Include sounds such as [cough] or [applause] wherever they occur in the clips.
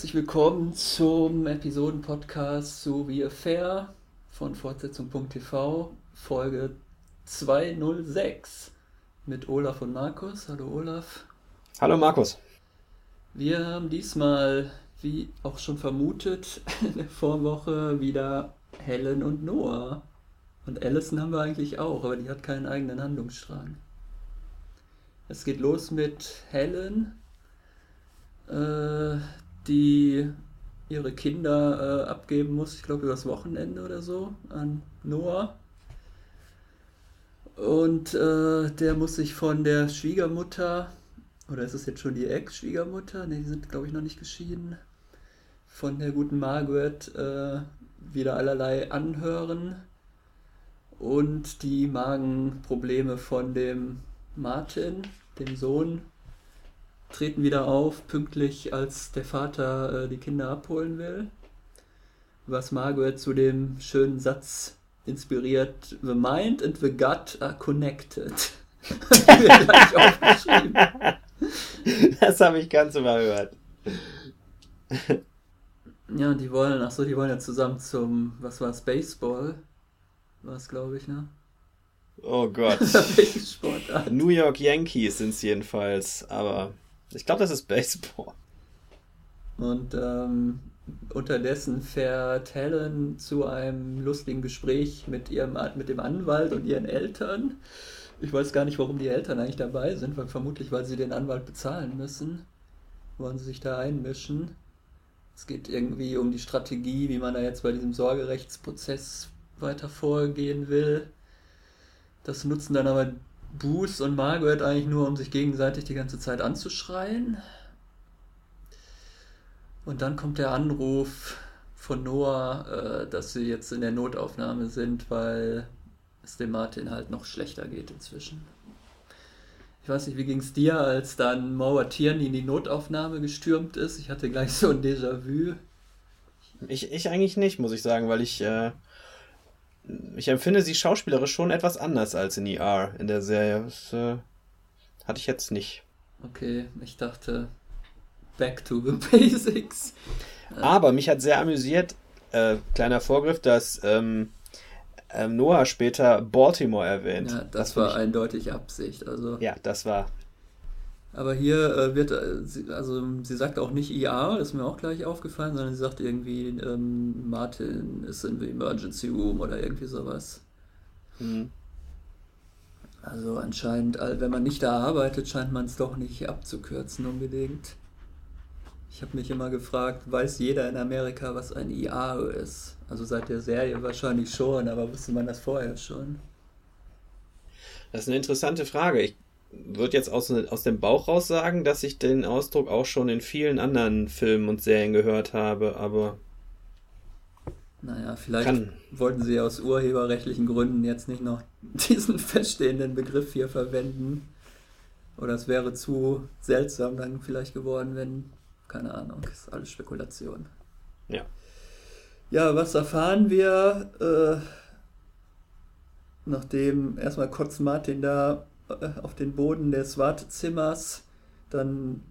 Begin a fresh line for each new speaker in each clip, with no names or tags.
herzlich willkommen zum Episoden-Podcast zu We Affair von Fortsetzung.tv, Folge 206 mit Olaf und Markus. Hallo Olaf.
Hallo Markus.
Wir haben diesmal, wie auch schon vermutet, [laughs] in der Vorwoche wieder Helen und Noah. Und Allison haben wir eigentlich auch, aber die hat keinen eigenen Handlungsstrang. Es geht los mit Helen, äh, die ihre Kinder äh, abgeben muss, ich glaube übers Wochenende oder so, an Noah. Und äh, der muss sich von der Schwiegermutter, oder ist es jetzt schon die Ex-Schwiegermutter? Ne, die sind, glaube ich, noch nicht geschieden. Von der guten Margaret äh, wieder allerlei anhören. Und die Magenprobleme von dem Martin, dem Sohn, treten wieder auf, pünktlich als der Vater äh, die Kinder abholen will. Was Margaret zu dem schönen Satz inspiriert, The mind and the gut are connected. [laughs]
das habe ich ganz überhört.
Ja, die wollen, ach so, die wollen ja zusammen zum, was war es, Baseball? War es, glaube ich, ne?
Oh Gott. [laughs] New York Yankees sind es jedenfalls, aber ich glaube, das ist Baseball.
Und ähm, unterdessen fährt Helen zu einem lustigen Gespräch mit, ihrem, mit dem Anwalt und ihren Eltern. Ich weiß gar nicht, warum die Eltern eigentlich dabei sind, weil vermutlich, weil sie den Anwalt bezahlen müssen, wollen sie sich da einmischen. Es geht irgendwie um die Strategie, wie man da jetzt bei diesem Sorgerechtsprozess weiter vorgehen will. Das nutzen dann aber Booth und Margaret eigentlich nur, um sich gegenseitig die ganze Zeit anzuschreien. Und dann kommt der Anruf von Noah, äh, dass sie jetzt in der Notaufnahme sind, weil es dem Martin halt noch schlechter geht inzwischen. Ich weiß nicht, wie ging es dir, als dann Mauer Tierney in die Notaufnahme gestürmt ist? Ich hatte gleich so ein Déjà-vu.
Ich, ich eigentlich nicht, muss ich sagen, weil ich äh, ich empfinde sie schauspielerisch schon etwas anders als in ER in der Serie. Das äh, hatte ich jetzt nicht.
Okay, ich dachte back to the [laughs] basics.
Aber mich hat sehr amüsiert, äh, kleiner Vorgriff, dass ähm, äh, Noah später Baltimore erwähnt.
Ja, das, das war eindeutig Absicht. Also.
Ja, das war
aber hier äh, wird, äh, also sie sagt auch nicht IA, das ist mir auch gleich aufgefallen, sondern sie sagt irgendwie, ähm, Martin ist in the Emergency Room oder irgendwie sowas. Mhm. Also anscheinend, wenn man nicht da arbeitet, scheint man es doch nicht abzukürzen unbedingt. Ich habe mich immer gefragt, weiß jeder in Amerika, was ein IA ist? Also seit der Serie wahrscheinlich schon, aber wusste man das vorher schon?
Das ist eine interessante Frage. Ich würde jetzt aus, aus dem Bauch raus sagen, dass ich den Ausdruck auch schon in vielen anderen Filmen und Serien gehört habe, aber.
Naja, vielleicht kann. wollten sie aus urheberrechtlichen Gründen jetzt nicht noch [laughs] diesen feststehenden Begriff hier verwenden. Oder es wäre zu seltsam dann vielleicht geworden, wenn, keine Ahnung, ist alles Spekulation.
Ja.
Ja, was erfahren wir, äh, nachdem erstmal Kotz Martin da auf den Boden des Wartezimmers. Dann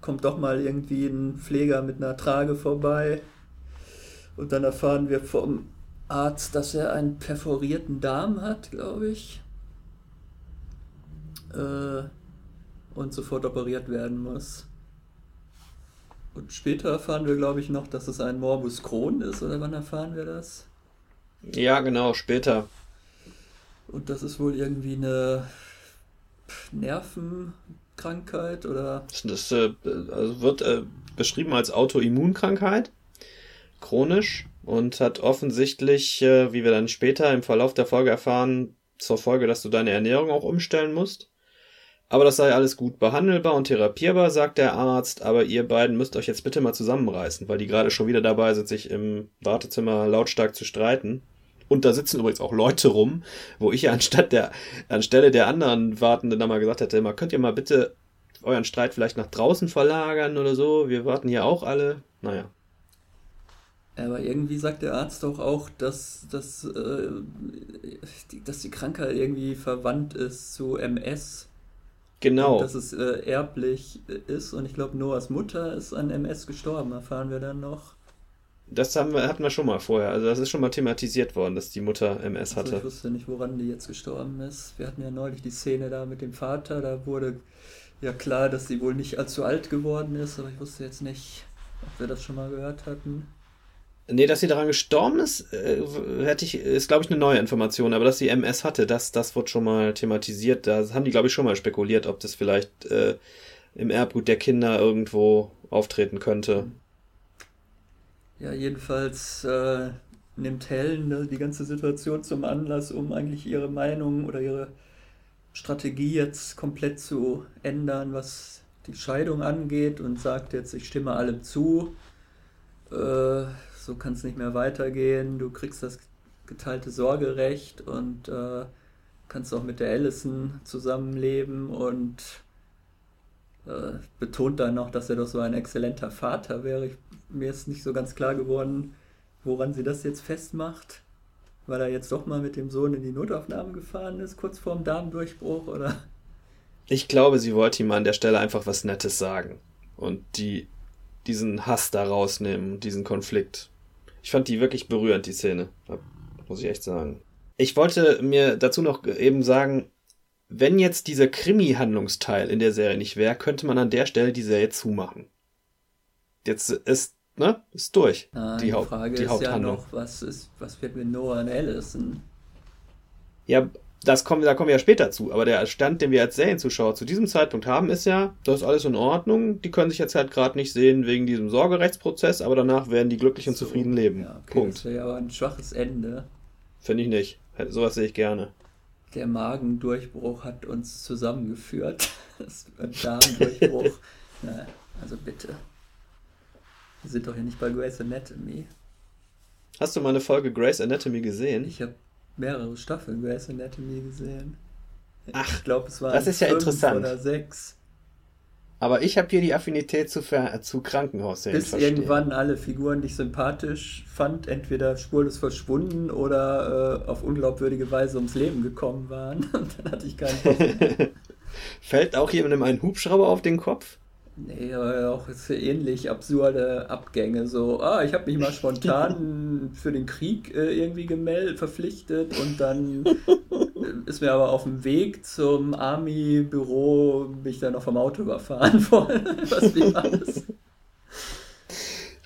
kommt doch mal irgendwie ein Pfleger mit einer Trage vorbei. Und dann erfahren wir vom Arzt, dass er einen perforierten Darm hat, glaube ich. Äh, und sofort operiert werden muss. Und später erfahren wir, glaube ich, noch, dass es ein Morbus Crohn ist, oder wann erfahren wir das?
Ja, genau, später.
Und das ist wohl irgendwie eine Nervenkrankheit oder?
Das äh, also wird äh, beschrieben als Autoimmunkrankheit, chronisch und hat offensichtlich, äh, wie wir dann später im Verlauf der Folge erfahren, zur Folge, dass du deine Ernährung auch umstellen musst. Aber das sei alles gut behandelbar und therapierbar, sagt der Arzt, aber ihr beiden müsst euch jetzt bitte mal zusammenreißen, weil die gerade schon wieder dabei sind, sich im Wartezimmer lautstark zu streiten. Und da sitzen übrigens auch Leute rum, wo ich anstatt der, anstelle der anderen Wartenden da mal gesagt hätte, mal könnt ihr mal bitte euren Streit vielleicht nach draußen verlagern oder so? Wir warten hier auch alle. Naja.
Aber irgendwie sagt der Arzt doch auch, dass, dass, äh, dass die Krankheit irgendwie verwandt ist zu MS.
Genau.
Dass es äh, erblich ist. Und ich glaube, Noahs Mutter ist an MS gestorben, erfahren wir dann noch.
Das haben wir, hatten wir schon mal vorher. Also das ist schon mal thematisiert worden, dass die Mutter MS hatte.
Also ich wusste nicht, woran die jetzt gestorben ist. Wir hatten ja neulich die Szene da mit dem Vater. Da wurde ja klar, dass sie wohl nicht allzu alt geworden ist. Aber ich wusste jetzt nicht, ob wir das schon mal gehört hatten.
Nee, dass sie daran gestorben ist, äh, hätte ich, ist glaube ich eine neue Information, aber dass sie MS hatte, das, das wird schon mal thematisiert. Da haben die, glaube ich, schon mal spekuliert, ob das vielleicht äh, im Erbgut der Kinder irgendwo auftreten könnte.
Ja, jedenfalls äh, nimmt Helen ne, die ganze Situation zum Anlass, um eigentlich ihre Meinung oder ihre Strategie jetzt komplett zu ändern, was die Scheidung angeht und sagt jetzt, ich stimme allem zu. Äh, so kann es nicht mehr weitergehen. Du kriegst das geteilte Sorgerecht und äh, kannst auch mit der Allison zusammenleben und äh, betont dann noch, dass er doch so ein exzellenter Vater wäre. Ich, mir ist nicht so ganz klar geworden, woran sie das jetzt festmacht. Weil er jetzt doch mal mit dem Sohn in die Notaufnahme gefahren ist, kurz vorm Darmdurchbruch, oder?
Ich glaube, sie wollte ihm an der Stelle einfach was Nettes sagen. Und die, diesen Hass da rausnehmen, diesen Konflikt. Ich fand die wirklich berührend, die Szene. Muss ich echt sagen. Ich wollte mir dazu noch eben sagen, wenn jetzt dieser Krimi-Handlungsteil in der Serie nicht wäre, könnte man an der Stelle die Serie zumachen. Jetzt ist, ne, ist durch.
Ah,
die,
die
Haupt,
Frage
die
ist
Haupthandlung.
ja noch, was ist, was wird mit Noah und Allison?
Ja, das kommen, da kommen wir ja später zu. Aber der Stand, den wir als Serienzuschauer zu diesem Zeitpunkt haben, ist ja, das ist alles in Ordnung. Die können sich jetzt halt gerade nicht sehen wegen diesem Sorgerechtsprozess, aber danach werden die glücklich und
So,
zufrieden leben.
Ja, okay,
Punkt.
Das wäre ja aber ein schwaches Ende.
Finde ich nicht. Sowas sehe ich gerne.
Der Magendurchbruch hat uns zusammengeführt. [laughs] Das Darmdurchbruch. [laughs] Na, also bitte. Wir sind doch hier nicht bei Grey's Anatomy.
Hast du mal eine Folge Grey's Anatomy gesehen?
Ich habe mehrere Staffeln Grey's Anatomy gesehen.
Ach,
ich glaube, es waren
das ist ja interessant.
oder sechs.
Aber ich habe hier die Affinität zu, Ver zu Krankenhausserien.
Bis irgendwann alle Figuren, die ich sympathisch fand, entweder spurlos verschwunden oder äh, auf unglaubwürdige Weise ums Leben gekommen waren. [laughs] Und dann hatte ich keinen. [laughs]
Fällt auch jemandem ein Hubschrauber auf den Kopf?
Nee, aber auch so ähnlich absurde Abgänge. So, ah, ich habe mich mal spontan [laughs] für den Krieg äh, irgendwie gemeldet, verpflichtet und dann äh, ist mir aber auf dem Weg zum Army-Büro mich dann noch vom Auto überfahren [laughs] worden. Was wie?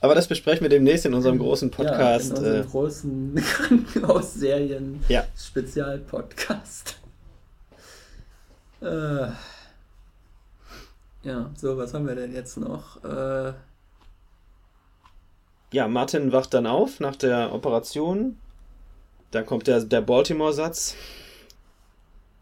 Aber das besprechen wir demnächst in unserem großen Podcast.
Ja, in unserem
äh,
großen [laughs] Krankenhausserien
Ja.
Spezialpodcast. Äh, ja, so, was haben wir denn jetzt noch? Äh,
ja, Martin wacht dann auf nach der Operation. Da kommt der, der Baltimore-Satz.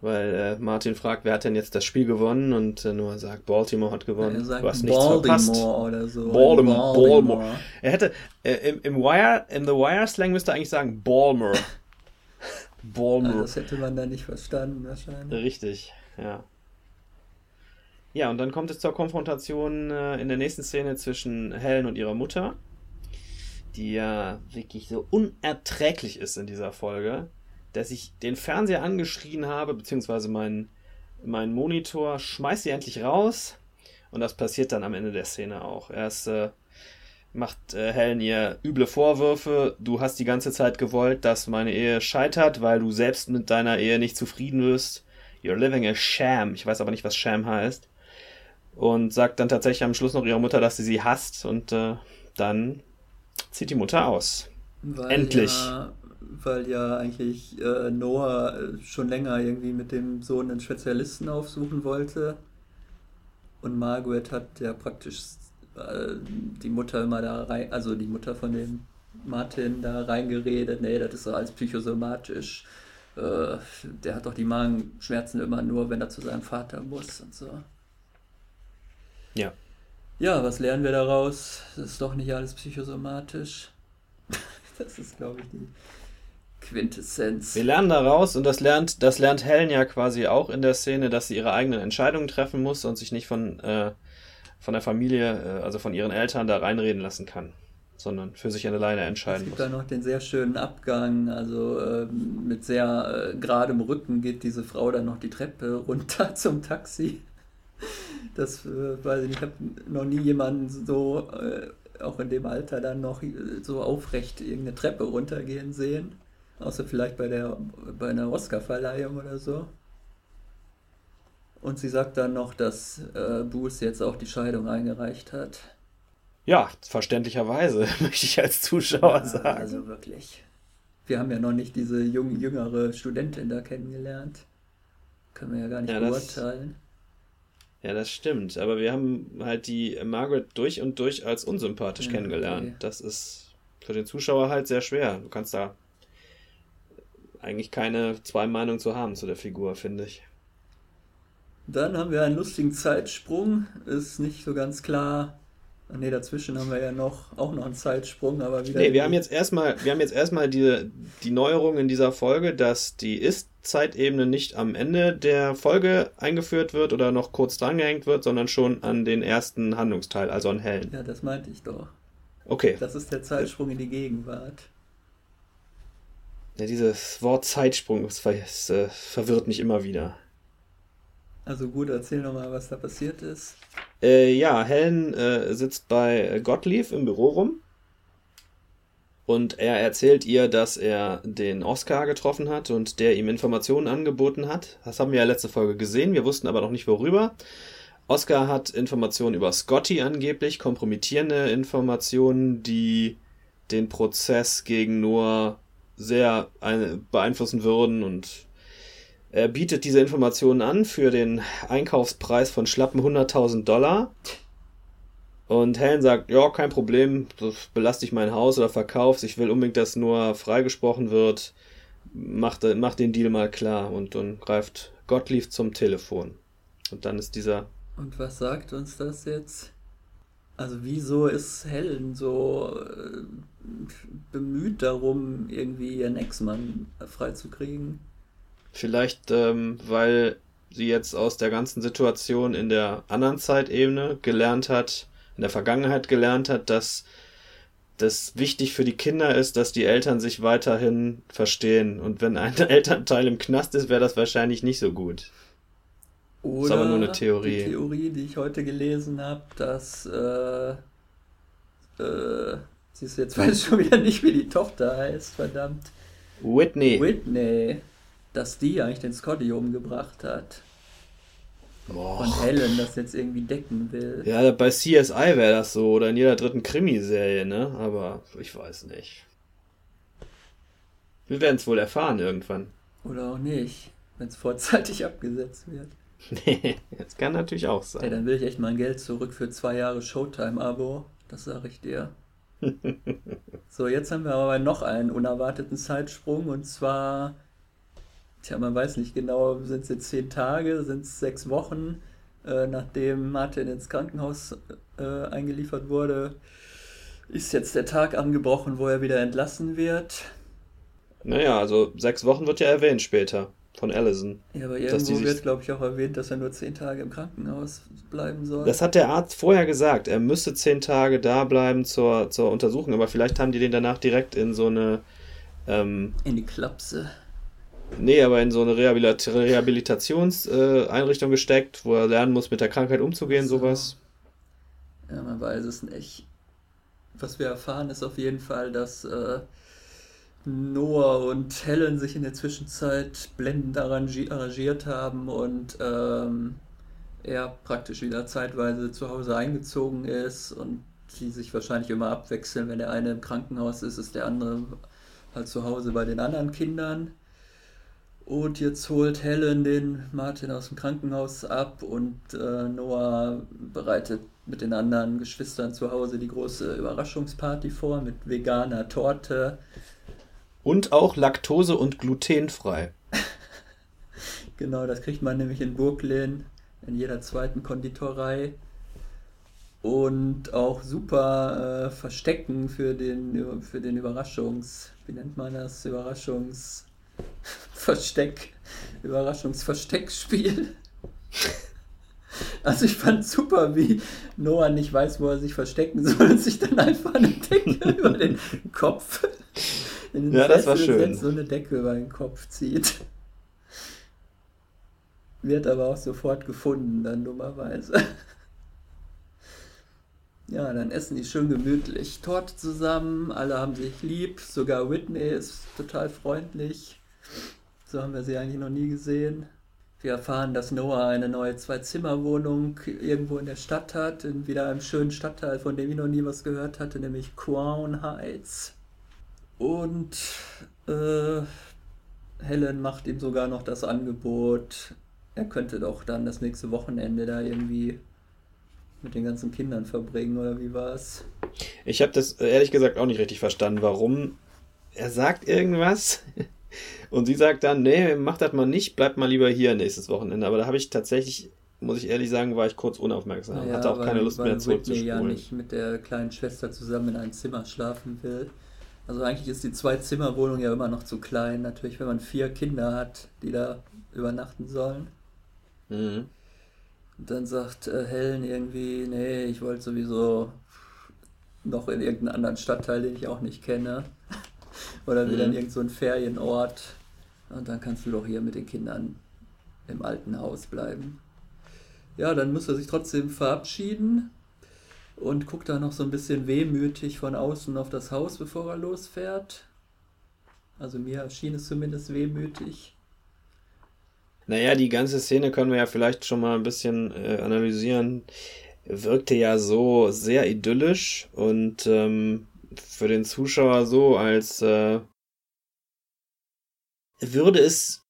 Weil äh, Martin fragt, wer hat denn jetzt das Spiel gewonnen? Und äh, Noah sagt, Baltimore hat gewonnen.
er sagt
du hast nichts verpasst.
Baltimore oder so.
Baltimore. Baltimore. Er hätte, äh, im, im Wire, im The Wire-Slang müsste er eigentlich sagen, Balmer.
Ah, [laughs]
Balmer.
das hätte man da nicht verstanden, wahrscheinlich.
Richtig, ja. Ja, und dann kommt es zur Konfrontation äh, in der nächsten Szene zwischen Helen und ihrer Mutter, die ja wirklich so unerträglich ist in dieser Folge, dass ich den Fernseher angeschrien habe, beziehungsweise meinen mein Monitor, schmeiß sie endlich raus. Und das passiert dann am Ende der Szene auch. Erst äh, macht äh, Helen ihr üble Vorwürfe. Du hast die ganze Zeit gewollt, dass meine Ehe scheitert, weil du selbst mit deiner Ehe nicht zufrieden wirst. You're living a sham. Ich weiß aber nicht, was sham heißt. Und sagt dann tatsächlich am Schluss noch ihrer Mutter, dass sie sie hasst. Und äh, dann zieht die Mutter aus.
Weil
Endlich.
Ja, weil ja eigentlich äh, Noah äh, schon länger irgendwie mit dem Sohn einen Spezialisten aufsuchen wollte. Und Margaret hat ja praktisch äh, die Mutter immer da rein, also die Mutter von dem Martin da reingeredet, nee, das ist so alles psychosomatisch. Äh, der hat doch die Magenschmerzen immer nur, wenn er zu seinem Vater muss und so.
Ja.
Ja, was lernen wir daraus? Das ist doch nicht alles psychosomatisch. [laughs] Das ist, glaube ich, die Quintessenz.
Wir lernen daraus und das lernt, das lernt Helen ja quasi auch in der Szene, dass sie ihre eigenen Entscheidungen treffen muss und sich nicht von, äh, von der Familie, äh, also von ihren Eltern da reinreden lassen kann, sondern für sich alleine
Es
entscheiden
gibt
muss.
da noch den sehr schönen Abgang, also ähm, mit sehr äh, geradem Rücken geht diese Frau dann noch die Treppe runter [laughs] zum Taxi. Das äh, weiß ich nicht, ich habe noch nie jemanden so, äh, auch in dem Alter, dann noch äh, so aufrecht irgendeine Treppe runtergehen sehen. Außer vielleicht bei der bei einer Oscar-Verleihung oder so. Und sie sagt dann noch, dass äh, Bruce jetzt auch die Scheidung eingereicht hat.
Ja, verständlicherweise, [laughs] möchte ich als Zuschauer
Ja,
sagen.
Also wirklich. Wir haben ja noch nicht diese jung, jüngere Studentin da kennengelernt. Können wir ja gar nicht
Ja,
beurteilen.
Ja, das stimmt. Aber wir haben halt die Margaret durch und durch als unsympathisch
Ja,
kennengelernt.
okay.
Das ist für den Zuschauer halt sehr schwer. Du kannst da eigentlich keine zwei Meinungen zu haben zu der Figur, finde ich.
Dann haben wir einen lustigen Zeitsprung. Ist nicht so ganz klar. Ne, dazwischen haben wir ja noch auch noch einen Zeitsprung, aber wieder.
Nee, wir haben jetzt erstmal, wir haben jetzt erstmal die, die Neuerung in dieser Folge, dass die Ist-Zeitebene nicht am Ende der Folge eingeführt wird oder noch kurz drangehängt wird, sondern schon an den ersten Handlungsteil, also an Helen.
Ja, das meinte ich doch.
Okay.
Das ist der Zeitsprung in die Gegenwart.
Ja, dieses Wort Zeitsprung das ver es, äh, verwirrt mich immer wieder.
Also gut, erzähl nochmal, was da passiert ist.
Äh, ja, Helen äh, sitzt bei Gottlieb im Büro rum und er erzählt ihr, dass er den Oscar getroffen hat und der ihm Informationen angeboten hat. Das haben wir ja letzte Folge gesehen, wir wussten aber noch nicht worüber. Oscar hat Informationen über Scotty angeblich, kompromittierende Informationen, die den Prozess gegen Noah sehr ein- beeinflussen würden und er bietet diese Informationen an für den Einkaufspreis von schlappen 100.000 Dollar. Und Helen sagt, ja, kein Problem, das belaste ich mein Haus oder verkauf's. Ich will unbedingt, dass nur freigesprochen wird. Mach, mach den Deal mal klar. Und dann greift Gottlieb zum Telefon. Und dann ist dieser,
Und was sagt uns das jetzt? Also wieso ist Helen so äh, bemüht darum, irgendwie ihren Ex-Mann freizukriegen?
Vielleicht, ähm, weil sie jetzt aus der ganzen Situation in der anderen Zeitebene gelernt hat, in der Vergangenheit gelernt hat, dass das wichtig für die Kinder ist, dass die Eltern sich weiterhin verstehen. Und wenn ein [laughs] Elternteil im Knast ist, wäre das wahrscheinlich nicht so gut.
Oder
Ist aber nur eine Theorie.
die Theorie, die ich heute gelesen habe, dass äh, äh, siehst du, jetzt [laughs] weiß ich schon wieder nicht, wie die Tochter heißt, verdammt.
Whitney.
Whitney, dass die eigentlich den Scotty umgebracht hat.
Boah.
Und Helen das jetzt irgendwie decken will.
Ja, bei CSI wäre das so oder in jeder dritten Krimiserie, ne? Aber ich weiß nicht. Wir werden es wohl erfahren irgendwann.
Oder auch nicht, wenn es vorzeitig [laughs] abgesetzt wird. [laughs]
das kann natürlich auch
Ey,
sein.
dann will ich echt mein Geld zurück für zwei Jahre Showtime-Abo. Das sage ich dir. [laughs] So, jetzt haben wir aber noch einen unerwarteten Zeitsprung und zwar, tja, man weiß nicht genau, sind es jetzt zehn Tage, sind es sechs Wochen, äh, nachdem Martin ins Krankenhaus äh, eingeliefert wurde, ist jetzt der Tag angebrochen, wo er wieder entlassen wird.
Naja, also sechs Wochen wird ja erwähnt später von Allison.
Ja, aber irgendwo wird, glaube ich, auch erwähnt, dass er nur zehn Tage im Krankenhaus bleiben soll.
Das hat der Arzt vorher gesagt. Er müsste zehn Tage da bleiben zur, zur Untersuchung, aber vielleicht haben die den danach direkt in so eine, ähm,
In die Klapse.
Nee, aber in so eine Rehabilit Rehabilitationseinrichtung äh, gesteckt, wo er lernen muss, mit der Krankheit umzugehen,
So.
sowas.
Ja, man weiß es nicht. Was wir erfahren, ist auf jeden Fall, dass äh, Noah und Helen sich in der Zwischenzeit blendend arrangi arrangiert haben und ähm, er praktisch wieder zeitweise zu Hause eingezogen ist und die sich wahrscheinlich immer abwechseln. Wenn der eine im Krankenhaus ist, ist der andere halt zu Hause bei den anderen Kindern. Und jetzt holt Helen den Martin aus dem Krankenhaus ab und äh, Noah bereitet mit den anderen Geschwistern zu Hause die große Überraschungsparty vor mit veganer Torte.
Und auch laktose- und glutenfrei. [laughs]
Genau, das kriegt man nämlich in Brooklyn in jeder zweiten Konditorei. Und auch super äh, Verstecken für den, für den Überraschungs... Wie nennt man das? Überraschungsversteck. Überraschungsversteckspiel. Also ich fand super, wie Noah nicht weiß, wo er sich verstecken soll und sich dann einfach eine Decke über den Kopf in den
Ja, das war schön.
setzt, so eine Decke über den Kopf zieht. wird aber auch sofort gefunden, dann dummerweise. Ja, dann essen die schön gemütlich Torte zusammen, alle haben sich lieb, sogar Whitney ist total freundlich. So haben wir sie eigentlich noch nie gesehen. Wir erfahren, dass Noah eine neue Zwei-Zimmer-Wohnung irgendwo in der Stadt hat, in wieder einem schönen Stadtteil, von dem ich noch nie was gehört hatte, nämlich Crown Heights. Und äh, Helen macht ihm sogar noch das Angebot, er könnte doch dann das nächste Wochenende da irgendwie mit den ganzen Kindern verbringen, oder wie war es?
Ich habe das ehrlich gesagt auch nicht richtig verstanden, warum er sagt irgendwas und sie sagt dann, nee, mach das mal nicht, bleib mal lieber hier nächstes Wochenende. Aber da habe ich tatsächlich, muss ich ehrlich sagen, war ich kurz unaufmerksam. Ja, Hatte auch weil, keine Lust
mehr zurückzuspulen. ja nicht mit der kleinen Schwester zusammen in einem Zimmer schlafen will. Also eigentlich ist die Zwei-Zimmer-Wohnung ja immer noch zu klein. Natürlich, wenn man vier Kinder hat, die da übernachten sollen. Mhm. Und dann sagt äh, Helen irgendwie, nee, ich wollte sowieso noch in irgendeinen anderen Stadtteil, den ich auch nicht kenne. Oder wieder mhm. in irgendeinen so Ferienort. Und dann kannst du doch hier mit den Kindern im alten Haus bleiben. Ja, dann muss er sich trotzdem verabschieden und guckt da noch so ein bisschen wehmütig von außen auf das Haus, bevor er losfährt. Also mir erschien es zumindest wehmütig.
Naja, die ganze Szene können wir ja vielleicht schon mal ein bisschen äh, analysieren. Wirkte ja so sehr idyllisch und ähm, für den Zuschauer so, als äh, würde es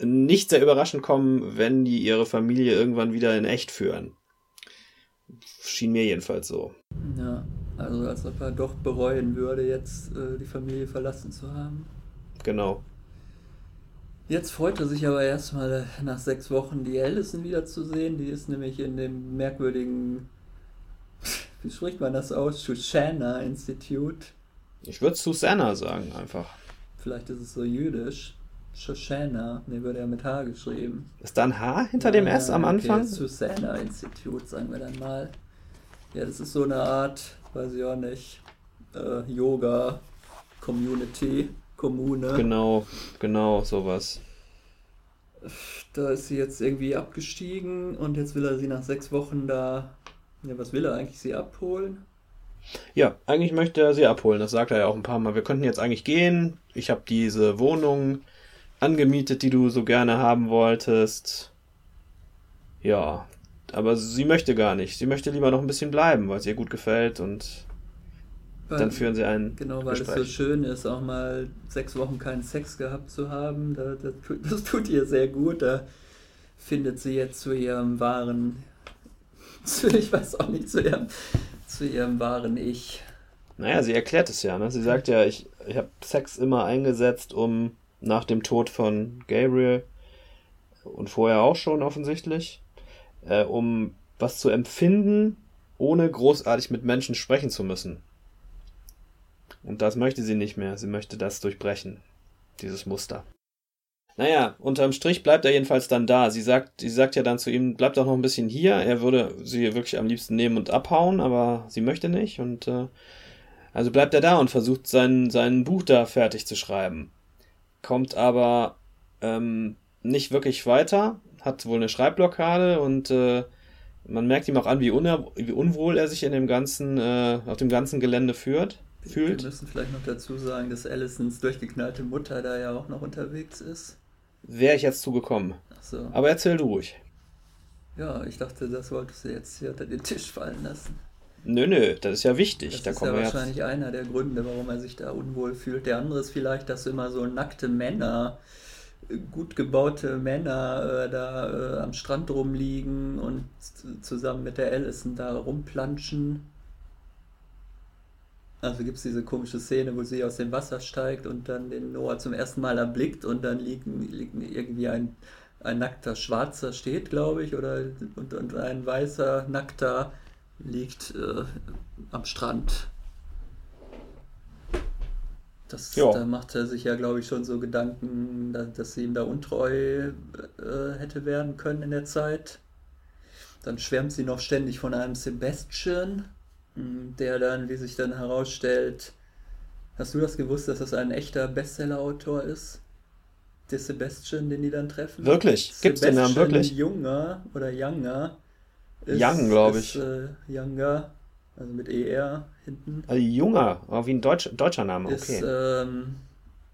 nicht sehr überraschend kommen, wenn die ihre Familie irgendwann wieder in echt führen. Schien mir jedenfalls so.
Ja, also als ob er doch bereuen würde, jetzt äh, die Familie verlassen zu haben.
Genau.
Jetzt freut er sich aber erstmal nach sechs Wochen die Allison wiederzusehen. Die ist nämlich in dem merkwürdigen, wie spricht man das aus? Shoshana Institute.
Ich würde Susanna sagen, einfach.
Vielleicht ist es so jüdisch. Shoshana, ne, wird ja mit H geschrieben.
Ist da ein H hinter ja, dem S am Anfang? Okay,
Susanna Institute, sagen wir dann mal. Ja, das ist so eine Art, weiß ich auch nicht, äh, Yoga, Community. Kommune.
Genau, genau, sowas.
Da ist sie jetzt irgendwie abgestiegen und jetzt will er sie nach sechs Wochen da. Ja, was will er eigentlich? Sie abholen?
Ja, eigentlich möchte er sie abholen. Das sagt er ja auch ein paar Mal. Wir könnten jetzt eigentlich gehen. Ich habe diese Wohnung angemietet, die du so gerne haben wolltest. Ja, aber sie möchte gar nicht. Sie möchte lieber noch ein bisschen bleiben, weil es ihr gut gefällt und weil, dann führen sie einen.
Genau, weil Gespräch. es so schön ist, auch mal sechs Wochen keinen Sex gehabt zu haben. Da, das, das tut ihr sehr gut. Da findet sie jetzt zu ihrem wahren, [laughs] zu, ich weiß auch nicht, zu ihrem, zu ihrem wahren Ich.
Naja, sie erklärt es ja. Ne? Sie sagt ja, ich, ich habe Sex immer eingesetzt, um nach dem Tod von Gabriel und vorher auch schon offensichtlich, äh, um was zu empfinden, ohne großartig mit Menschen sprechen zu müssen. Und das möchte sie nicht mehr. Sie möchte das durchbrechen. Dieses Muster. Naja, unterm Strich bleibt er jedenfalls dann da. Sie sagt, sie sagt ja dann zu ihm, bleib doch noch ein bisschen hier. Er würde sie wirklich am liebsten nehmen und abhauen, aber sie möchte nicht. Und äh, also bleibt er da und versucht sein, sein Buch da fertig zu schreiben. Kommt aber ähm, nicht wirklich weiter, hat wohl eine Schreibblockade und äh, man merkt ihm auch an, wie, wie unwohl er sich in dem ganzen, äh, auf dem ganzen Gelände führt
fühlt. Wir müssen vielleicht noch dazu sagen, dass Allisons durchgeknallte Mutter da ja auch noch unterwegs ist.
Wäre ich jetzt zugekommen. Ach so. Aber erzähl du ruhig.
Ja, ich dachte, das wolltest du jetzt hier unter den Tisch fallen lassen.
Nö, nö, das ist ja wichtig.
Das da ist ja wahrscheinlich jetzt... einer der Gründe, warum er sich da unwohl fühlt. Der andere ist vielleicht, dass immer so nackte Männer, gut gebaute Männer äh, da äh, am Strand rumliegen und zusammen mit der Allison da rumplanschen. Also gibt es diese komische Szene, wo sie aus dem Wasser steigt und dann den Noah zum ersten Mal erblickt und dann liegt, liegt irgendwie ein, ein nackter Schwarzer steht, glaube ich, oder und, und ein weißer Nackter liegt äh, am Strand. Das, da macht er sich ja, glaube ich, schon so Gedanken, dass, dass sie ihm da untreu äh, hätte werden können in der Zeit. Dann schwärmt sie noch ständig von einem Sebastian, der dann, wie sich dann herausstellt, hast du das gewusst, dass das ein echter Bestseller-Autor ist? der Sebastian, den die dann treffen.
Wirklich? Gibt's den Namen wirklich?
Junger oder Younger.
Young, glaube ich.
Ist, äh, Younger, also mit ER hinten.
Also Junger, oh, wie ein Deutsch, deutscher Name, okay.
Ist, ähm,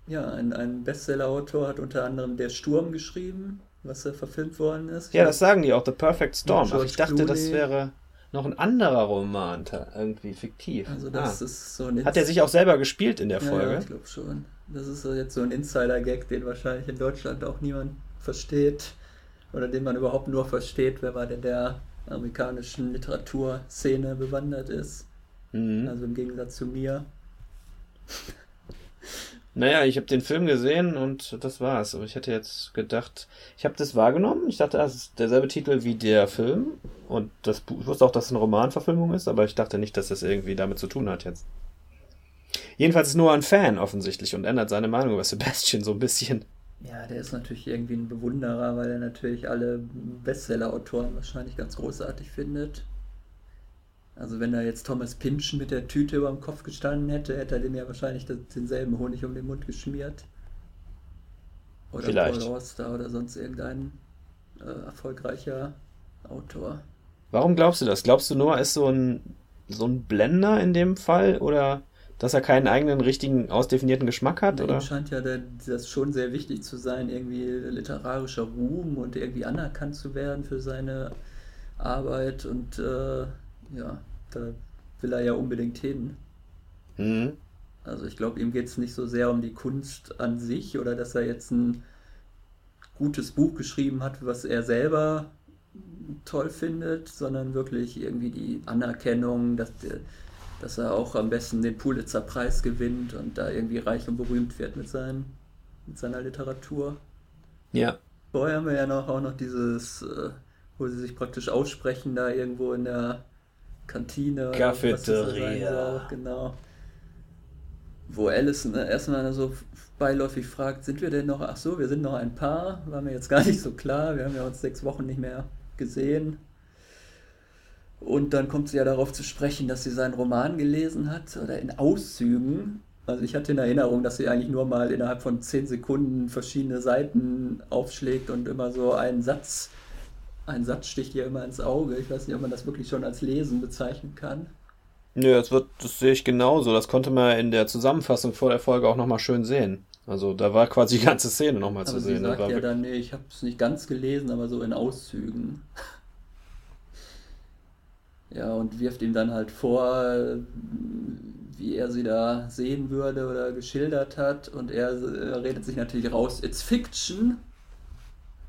ja, ein, ein Bestseller-Autor, hat unter anderem Der Sturm geschrieben, was ja verfilmt worden ist.
Ja, das sagen die auch, The Perfect Storm. Aber ich dachte, Clooney. das wäre noch ein anderer Roman, irgendwie fiktiv.
Also das ah. ist so ein
Hat er sich auch selber gespielt in der Folge?
Ja, ich glaube schon. Das ist so jetzt so ein Insider-Gag, den wahrscheinlich in Deutschland auch niemand versteht. Oder den man überhaupt nur versteht, wenn man in der amerikanischen Literaturszene bewandert ist. Mhm. Also im Gegensatz zu mir.
Naja, ich habe den Film gesehen und das war's. Aber ich hätte jetzt gedacht, ich habe das wahrgenommen. Ich dachte, das ist derselbe Titel wie der Film. Und das Buch, ich wusste auch, dass es eine Romanverfilmung ist, aber ich dachte nicht, dass das irgendwie damit zu tun hat jetzt. Jedenfalls ist Noah ein Fan offensichtlich und ändert seine Meinung über Sebastian so ein bisschen.
Ja, der ist natürlich irgendwie ein Bewunderer, weil er natürlich alle Bestseller-Autoren wahrscheinlich ganz großartig findet. Also wenn da jetzt Thomas Pynchon mit der Tüte über dem Kopf gestanden hätte, hätte er dem ja wahrscheinlich denselben Honig um den Mund geschmiert. Oder Vielleicht. Paul Auster oder sonst irgendein äh, erfolgreicher Autor.
Warum glaubst du das? Glaubst du, Noah ist so ein, so ein Blender in dem Fall? Oder dass er keinen eigenen richtigen ausdefinierten Geschmack hat?
Oder? Ihm scheint ja das schon sehr wichtig zu sein, irgendwie literarischer Ruhm und irgendwie anerkannt zu werden für seine Arbeit und äh, ja, da will er ja unbedingt hin. Mhm. Also ich glaube, ihm geht es nicht so sehr um die Kunst an sich oder dass er jetzt ein gutes Buch geschrieben hat, was er selber toll findet, sondern wirklich irgendwie die Anerkennung, dass, dass er auch am besten den Pulitzer-Preis gewinnt und da irgendwie reich und berühmt wird mit, seinem, mit seiner Literatur.
Ja.
Vorher haben wir ja noch, auch noch dieses, äh, wo sie sich praktisch aussprechen, da irgendwo in der Kantine.
Cafeteria.
genau. Wo Alison erstmal so beiläufig fragt, sind wir denn noch, ach so, wir sind noch ein Paar, war mir jetzt gar nicht so klar, wir haben ja uns sechs Wochen nicht mehr gesehen. Und dann kommt sie ja darauf zu sprechen, dass sie seinen Roman gelesen hat oder in Auszügen. Also ich hatte in Erinnerung, dass sie eigentlich nur mal innerhalb von zehn Sekunden verschiedene Seiten aufschlägt und immer so einen Satz ein Satz sticht ja immer ins Auge. Ich weiß nicht, ob man das wirklich schon als Lesen bezeichnen kann.
Nö, das, wird, das sehe ich genauso. Das konnte man in der Zusammenfassung vor der Folge auch nochmal schön sehen. Also da war quasi die ganze Szene nochmal zu sehen.
Sie sagt ja dann, nee, ich habe es nicht ganz gelesen, aber so in Auszügen. [laughs] ja, und wirft ihm dann halt vor, wie er sie da sehen würde oder geschildert hat. Und er redet sich natürlich raus, it's fiction.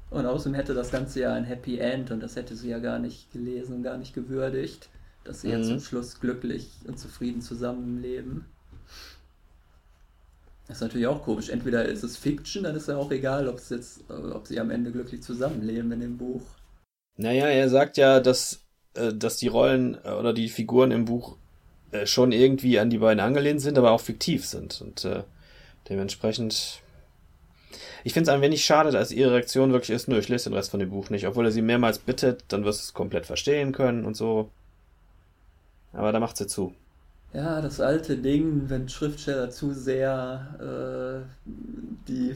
Und außerdem hätte das Ganze ja ein Happy End und das hätte sie ja gar nicht gelesen und gar nicht gewürdigt, dass sie mhm. jetzt zum Schluss glücklich und zufrieden zusammenleben. Das ist natürlich auch komisch. Entweder ist es Fiction, dann ist ja auch egal, ob es jetzt, ob sie am Ende glücklich zusammenleben in dem Buch.
Naja, er sagt ja, dass, äh, dass die Rollen äh, oder die Figuren im Buch äh, schon irgendwie an die beiden angelehnt sind, aber auch fiktiv sind. Und äh, dementsprechend ich finde es ein wenig schade, dass ihre Reaktion wirklich ist, nur ich lese den Rest von dem Buch nicht. Obwohl er sie mehrmals bittet, dann wirst du es komplett verstehen können und so. Aber da macht sie zu.
Ja, das alte Ding, wenn Schriftsteller zu sehr äh, die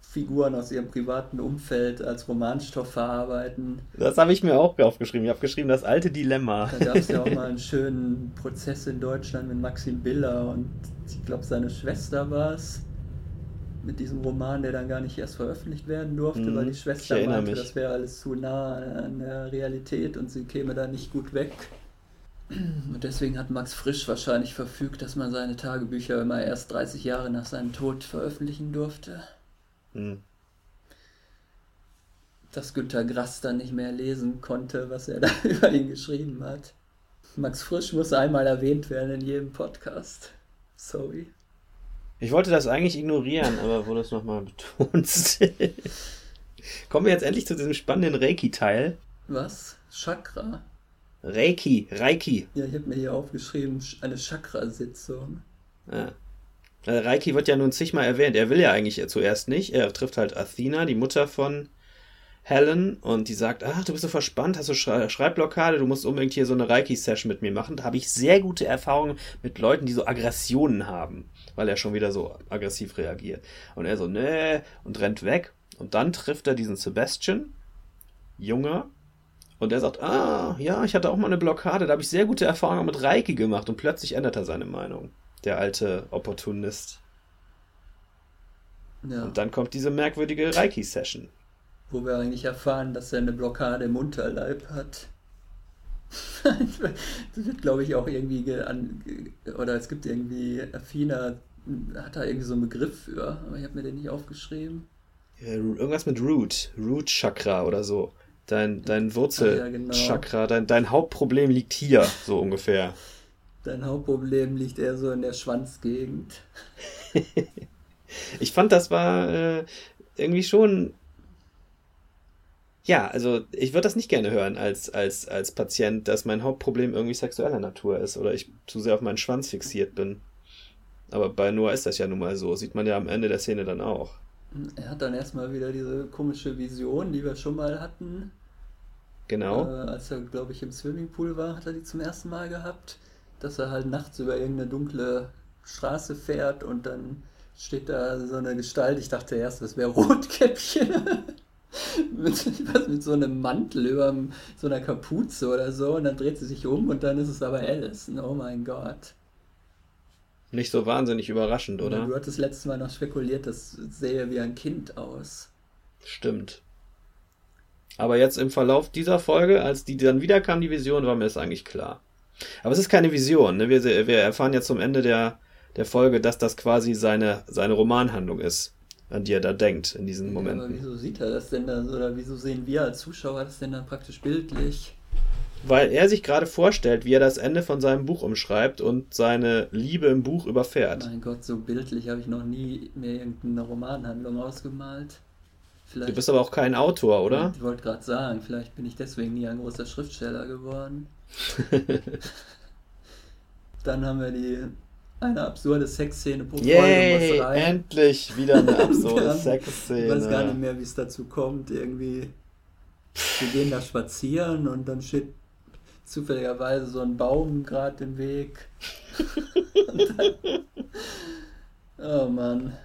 Figuren aus ihrem privaten Umfeld als Romanstoff verarbeiten.
Das habe ich mir auch aufgeschrieben. Ich habe geschrieben, das alte Dilemma.
Da gab es ja auch mal einen [laughs] schönen Prozess in Deutschland mit Maxim Biller und ich glaube, seine Schwester war es mit diesem Roman, der dann gar nicht erst veröffentlicht werden durfte, mhm, weil die Schwester meinte, mich. das wäre alles zu nah an der Realität und sie käme da nicht gut weg. Und deswegen hat Max Frisch wahrscheinlich verfügt, dass man seine Tagebücher immer erst 30 Jahre nach seinem Tod veröffentlichen durfte. Mhm. Dass Günter Grass dann nicht mehr lesen konnte, was er [laughs] da über ihn geschrieben hat. Max Frisch muss einmal erwähnt werden in jedem Podcast. Sorry.
Ich wollte das eigentlich ignorieren, aber wurde es nochmal betont. [laughs] Kommen wir jetzt endlich zu diesem spannenden Reiki-Teil.
Was? Chakra?
Reiki, Reiki.
Ja, ich habe mir hier aufgeschrieben, eine Chakra-Sitzung.
Ah. Reiki wird ja nun zigmal erwähnt. Er will ja eigentlich zuerst nicht. Er trifft halt Athena, die Mutter von Helen und die sagt, ach, du bist so verspannt, hast du Schrei Schreibblockade, du musst unbedingt hier so eine Reiki-Session mit mir machen. Da habe ich sehr gute Erfahrungen mit Leuten, die so Aggressionen haben, weil er schon wieder so aggressiv reagiert. Und er so, nee, und rennt weg. Und dann trifft er diesen Sebastian, Junge, und er sagt, ah, ja, ich hatte auch mal eine Blockade, da habe ich sehr gute Erfahrungen mit Reiki gemacht. Und plötzlich ändert er seine Meinung, der alte Opportunist. Ja. Und dann kommt diese merkwürdige Reiki-Session
wo wir eigentlich erfahren, dass er eine Blockade im Unterleib hat. [laughs] das wird, glaube ich, auch irgendwie an, oder es gibt irgendwie, Affina hat da irgendwie so einen Begriff für, aber ich habe mir den nicht aufgeschrieben.
Ja, irgendwas mit Root, Root Chakra oder so. Dein, dein Wurzelchakra, ja, genau. dein, dein Hauptproblem liegt hier, so ungefähr.
Dein Hauptproblem liegt eher so in der Schwanzgegend. [laughs]
ich fand, das war äh, irgendwie schon ja, also ich würde das nicht gerne hören als, als, als Patient, dass mein Hauptproblem irgendwie sexueller Natur ist oder ich zu sehr auf meinen Schwanz fixiert bin. Aber bei Noah ist das ja nun mal so, sieht man ja am Ende der Szene dann auch.
Er hat dann erstmal wieder diese komische Vision, die wir schon mal hatten. Genau. Äh, als er, glaube ich, im Swimmingpool war, hat er die zum ersten Mal gehabt, dass er halt nachts über irgendeine dunkle Straße fährt und dann steht da so eine Gestalt. Ich dachte erst, das wäre Rotkäppchen. [laughs] mit, was, mit so einem Mantel über so einer Kapuze oder so und dann dreht sie sich um und dann ist es aber Alice. Oh mein Gott.
Nicht so wahnsinnig überraschend, oder?
Ja, du hattest letztes Mal noch spekuliert, das sähe wie ein Kind aus.
Stimmt. Aber jetzt im Verlauf dieser Folge, als die dann wieder kam, die Vision, war mir das eigentlich klar. Aber es ist keine Vision. Ne? Wir, wir erfahren jetzt zum Ende der, der Folge, dass das quasi seine, seine Romanhandlung ist an die er da denkt in diesen Momenten.
Aber wieso sieht er das denn da oder wieso sehen wir als Zuschauer das denn dann praktisch bildlich?
Weil er sich gerade vorstellt, wie er das Ende von seinem Buch umschreibt und seine Liebe im Buch überfährt.
Mein Gott, so bildlich habe ich noch nie mehr irgendeine Romanhandlung ausgemalt.
Vielleicht, du bist aber auch kein Autor, oder?
Ich wollte gerade sagen, vielleicht bin ich deswegen nie ein großer Schriftsteller geworden. [laughs] Dann haben wir die eine absurde Sexszene pro Yay, Folge. Endlich wieder eine [laughs] absurde Sexszene. Ich weiß gar nicht mehr, wie es dazu kommt. Irgendwie, wir gehen da spazieren und dann steht zufälligerweise so ein Baum gerade im Weg. dann, [laughs] oh Mann.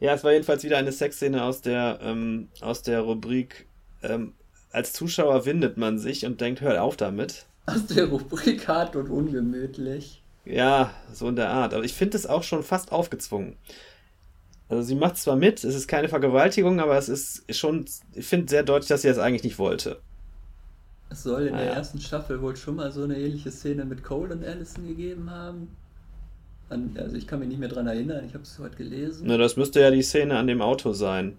Ja, es war jedenfalls wieder eine Sexszene aus der, ähm, aus der Rubrik ähm, Als Zuschauer windet man sich und denkt, hört auf damit
aus der Rubrik hart und ungemütlich.
Ja, so in der Art. Aber ich finde es auch schon fast aufgezwungen. Also sie macht zwar mit, es ist keine Vergewaltigung, aber es ist schon, ich finde sehr deutlich, dass sie das eigentlich nicht wollte.
Es soll in ah, der ersten Staffel wohl schon mal so eine ähnliche Szene mit Cole und Allison gegeben haben. also ich kann mich nicht mehr dran erinnern, ich habe es heute gelesen.
Na, das müsste ja die Szene an dem Auto sein.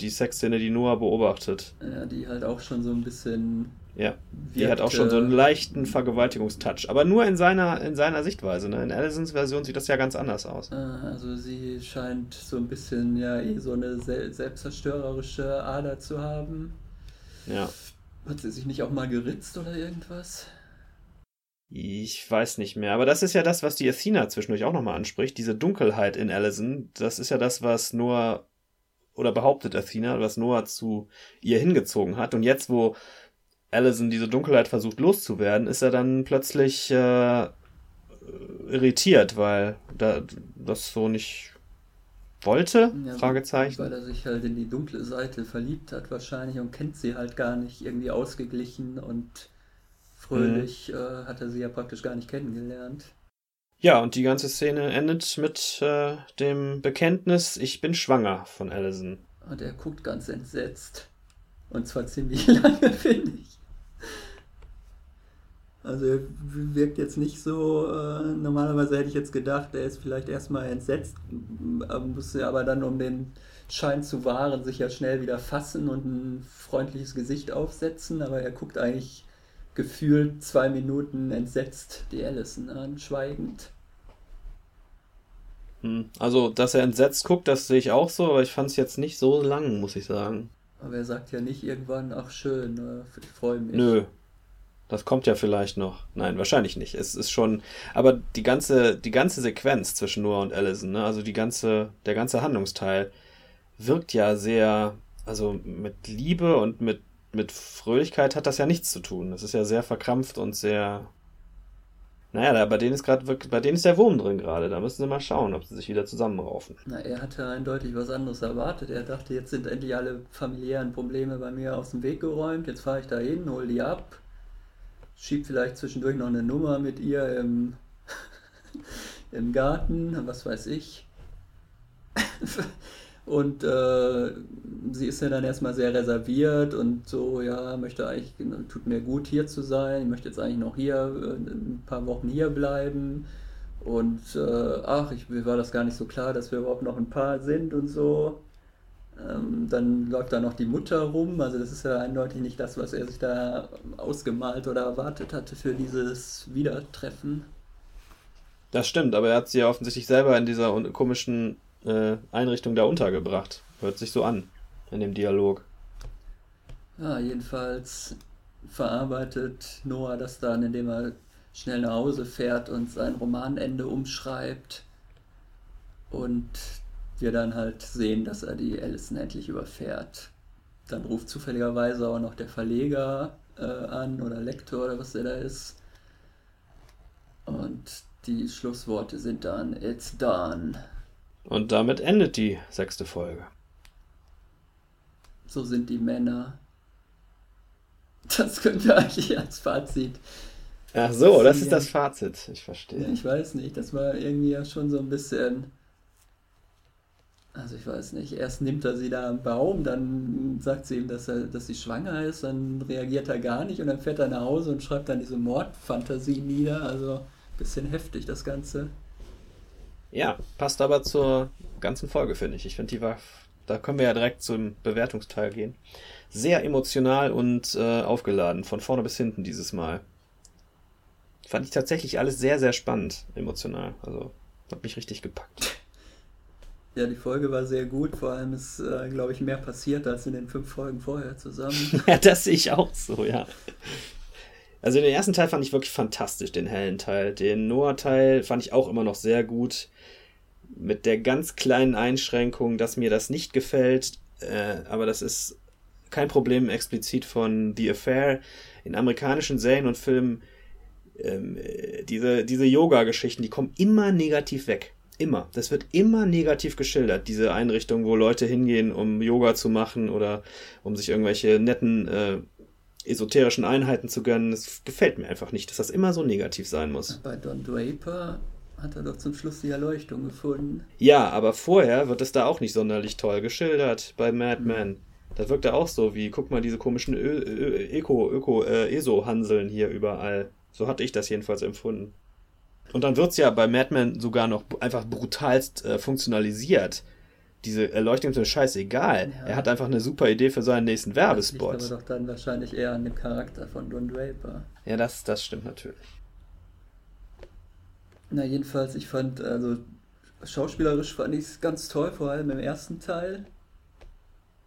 Die Sexszene, die Noah beobachtet.
Ja, die halt auch schon so ein bisschen
ja, die hat auch schon so einen leichten Vergewaltigungstouch, aber nur in seiner, in seiner Sichtweise. Ne? In Allisons Version sieht das ja ganz anders aus.
Ah, also sie scheint so ein bisschen ja eh so eine selbstzerstörerische Ader zu haben. Ja. Hat sie sich nicht auch mal geritzt oder irgendwas?
Ich weiß nicht mehr, aber das ist ja das, was die Athena zwischendurch auch nochmal anspricht. Diese Dunkelheit in Allison, das ist ja das, was Noah, oder behauptet Athena, was Noah zu ihr hingezogen hat. Und jetzt, wo Allison diese Dunkelheit versucht loszuwerden, ist er dann plötzlich äh, irritiert, weil da, das so nicht wollte? Ja, Fragezeichen.
Weil er sich halt in die dunkle Seite verliebt hat wahrscheinlich und kennt sie halt gar nicht irgendwie ausgeglichen und fröhlich mhm. äh, hat er sie ja praktisch gar nicht kennengelernt.
Ja, und die ganze Szene endet mit äh, dem Bekenntnis, ich bin schwanger von Allison.
Und er guckt ganz entsetzt. Und zwar ziemlich [laughs] lange, finde ich. Also er wirkt jetzt nicht so, äh, normalerweise hätte ich jetzt gedacht, er ist vielleicht erstmal entsetzt, musste aber dann, um den Schein zu wahren, sich ja schnell wieder fassen und ein freundliches Gesicht aufsetzen, aber er guckt eigentlich gefühlt zwei Minuten entsetzt die Allison an, schweigend.
Hm, also, dass er entsetzt guckt, das sehe ich auch so, aber ich fand es jetzt nicht so lang, muss ich sagen.
Aber er sagt ja nicht irgendwann, ach schön, äh, ich freue mich.
Nö, das kommt ja vielleicht noch. Nein, wahrscheinlich nicht. Es ist schon, aber die ganze, die ganze Sequenz zwischen Noah und Allison, ne, also die ganze, der ganze Handlungsteil wirkt ja sehr also mit Liebe und mit, mit Fröhlichkeit hat das ja nichts zu tun. Das ist ja sehr verkrampft und sehr. Naja, da, bei denen ist gerade bei denen ist der Wurm drin gerade. Da müssen sie mal schauen, ob sie sich wieder zusammenraufen.
Na, er hatte eindeutig was anderes erwartet. Er dachte, jetzt sind endlich alle familiären Probleme bei mir aus dem Weg geräumt. Jetzt fahre ich da hin, hol die ab, schieb vielleicht zwischendurch noch eine Nummer mit ihr im, [laughs] im Garten, was weiß ich. [laughs] Und äh, sie ist ja dann erstmal sehr reserviert und so, ja, möchte eigentlich, tut mir gut hier zu sein, ich möchte jetzt eigentlich noch hier äh, ein paar Wochen hier bleiben. Und äh, ach, ich, mir war das gar nicht so klar, dass wir überhaupt noch ein Paar sind und so. Ähm, dann läuft da noch die Mutter rum, also das ist ja eindeutig nicht das, was er sich da ausgemalt oder erwartet hatte für dieses Wiedertreffen.
Das stimmt, aber er hat sie ja offensichtlich selber in dieser komischen äh, Einrichtung da untergebracht. Hört sich so an in dem Dialog.
Ja, jedenfalls verarbeitet Noah das dann, indem er schnell nach Hause fährt und sein Romanende umschreibt. Und wir dann halt sehen, dass er die Allison endlich überfährt. Dann ruft zufälligerweise auch noch der Verleger äh, an oder Lektor oder was der da ist. Und die Schlussworte sind dann It's done.
Und damit endet die sechste Folge.
So sind die Männer. Das könnte eigentlich als Fazit.
Ach so, das ist das Fazit. Ich verstehe.
Ich weiß nicht, das war irgendwie ja schon so ein bisschen. Also ich weiß nicht, erst nimmt er sie da am Baum, dann sagt sie ihm, dass, er, dass sie schwanger ist, dann reagiert er gar nicht und dann fährt er nach Hause und schreibt dann diese Mordfantasie nieder. Also ein bisschen heftig das Ganze.
Ja, passt aber zur ganzen Folge, finde ich. Ich finde, die war, da können wir ja direkt zum Bewertungsteil gehen. Sehr emotional und äh, aufgeladen, von vorne bis hinten dieses Mal. Fand ich tatsächlich alles sehr, sehr spannend, emotional. Also, hat mich richtig gepackt. [laughs]
Ja, die Folge war sehr gut, vor allem ist, äh, glaube ich, mehr passiert als in den fünf Folgen vorher zusammen. [laughs]
ja, das sehe ich auch so, ja. Also den ersten Teil fand ich wirklich fantastisch, den hellen Teil. Den Noah-Teil fand ich auch immer noch sehr gut. Mit der ganz kleinen Einschränkung, dass mir das nicht gefällt. Äh, aber das ist kein Problem explizit von The Affair. In amerikanischen Serien und Filmen, ähm, diese, diese Yoga-Geschichten, die kommen immer negativ weg. Immer. Das wird immer negativ geschildert, diese Einrichtung, wo Leute hingehen, um Yoga zu machen oder um sich irgendwelche netten äh, esoterischen Einheiten zu gönnen. Das gefällt mir einfach nicht, dass das immer so negativ sein muss.
Bei Don Draper hat er doch zum Schluss die Erleuchtung gefunden.
Ja, aber vorher wird es da auch nicht sonderlich toll geschildert bei Mad Men. Mhm. Da wirkt er auch so wie, guck mal, diese komischen Ö Ö Öko, Öko, äh, ESO-Hanseln hier überall. So hatte ich das jedenfalls empfunden. Und dann wird es ja bei Mad Men sogar noch einfach brutalst äh, funktionalisiert diese Erleuchtung ist mir scheißegal. Ja. Er hat einfach eine super Idee für seinen nächsten Werbespot.
Das liegt aber doch dann wahrscheinlich eher an dem Charakter von Don Draper.
Ja, das, das stimmt natürlich.
Na, jedenfalls, ich fand, also schauspielerisch fand ich es ganz toll, vor allem im ersten Teil.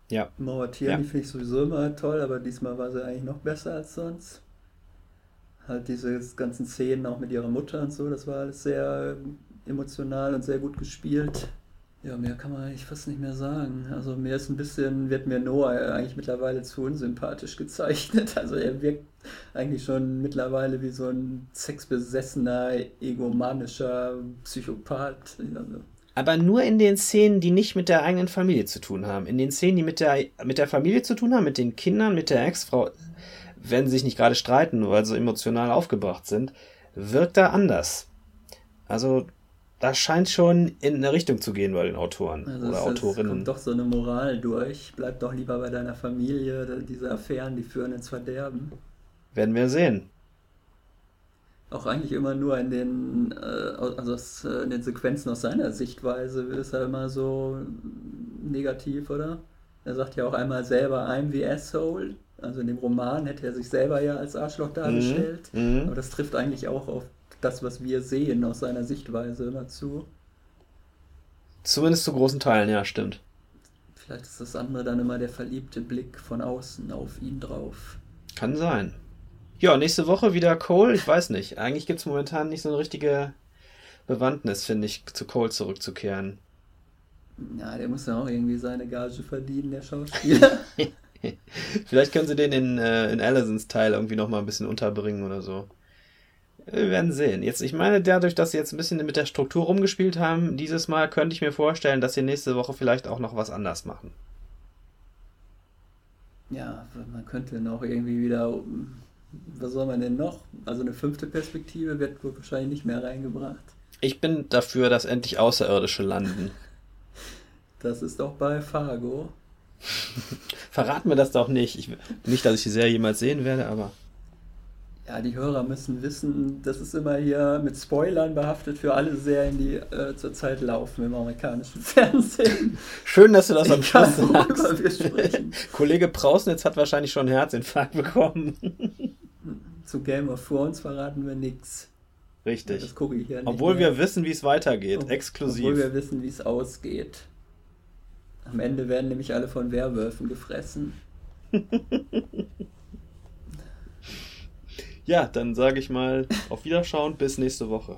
Ja.
Maura Tierney ja. finde ich sowieso immer toll, aber diesmal war sie eigentlich noch besser als sonst. Halt diese ganzen Szenen auch mit ihrer Mutter und so, das war alles sehr emotional und sehr gut gespielt. Ja, mehr kann man eigentlich fast nicht mehr sagen. Also mir ist ein bisschen, wird mir Noah eigentlich mittlerweile zu unsympathisch gezeichnet. [laughs] Also er wirkt eigentlich schon mittlerweile wie so ein sexbesessener, egomanischer Psychopath. Also.
Aber nur in den Szenen, die nicht mit der eigenen Familie zu tun haben. In den Szenen, die mit der, mit der Familie zu tun haben, mit den Kindern, mit der Ex-Frau, wenn sie sich nicht gerade streiten, weil sie emotional aufgebracht sind, wirkt er anders. Also da scheint schon in eine Richtung zu gehen bei den Autoren also oder
Autorinnen. Es kommt doch so eine Moral durch. Bleib doch lieber bei deiner Familie. Diese Affären, die führen ins Verderben.
Werden wir sehen.
Auch eigentlich immer nur in den, äh, also äh, in den Sequenzen aus seiner Sichtweise ist er immer so negativ, oder? Er sagt ja auch einmal selber, I'm the asshole. Also in dem Roman hätte er sich selber ja als Arschloch dargestellt. Mhm. Aber das trifft eigentlich auch auf das, was wir sehen, aus seiner Sichtweise immer zu.
Zumindest zu großen Teilen, ja, stimmt.
Vielleicht ist das andere dann immer der verliebte Blick von außen auf ihn drauf.
Kann sein. Ja, nächste Woche wieder Cole. Ich weiß nicht. Eigentlich gibt es momentan nicht so eine richtige Bewandtnis, finde ich, zu Cole zurückzukehren.
Ja, der muss ja auch irgendwie seine Gage verdienen, der Schauspieler. [laughs] [laughs]
Vielleicht können sie den in, äh, in Allisons Teil irgendwie nochmal ein bisschen unterbringen oder so. Wir werden sehen. Jetzt, ich meine, dadurch, dass sie jetzt ein bisschen mit der Struktur rumgespielt haben, dieses Mal könnte ich mir vorstellen, dass sie nächste Woche vielleicht auch noch was anders machen.
Ja, man könnte noch irgendwie wieder. Was soll man denn noch? Also eine fünfte Perspektive wird wohl wahrscheinlich nicht mehr reingebracht.
Ich bin dafür, dass endlich Außerirdische landen. [laughs]
Das ist doch bei Fargo. [laughs]
Verrat mir das doch nicht. Ich, nicht, dass ich die Serie jemals sehen werde, aber.
Ja, die Hörer müssen wissen, das ist immer hier mit Spoilern behaftet für alle Serien, die äh, zurzeit laufen im amerikanischen [laughs] Fernsehen.
Schön, dass du das am Schluss sagst. [laughs] Kollege Prausnitz hat wahrscheinlich schon einen Herzinfarkt bekommen. [laughs]
Zu Game of Thrones verraten wir nichts.
Richtig. Das gucke ich ja nicht Obwohl mehr. wir wissen, wie es weitergeht, Ob, exklusiv.
Obwohl wir wissen, wie es ausgeht. Am Ende werden nämlich alle von Werwölfen gefressen.
Ja, dann sage ich mal auf Wiederschauen, bis nächste Woche.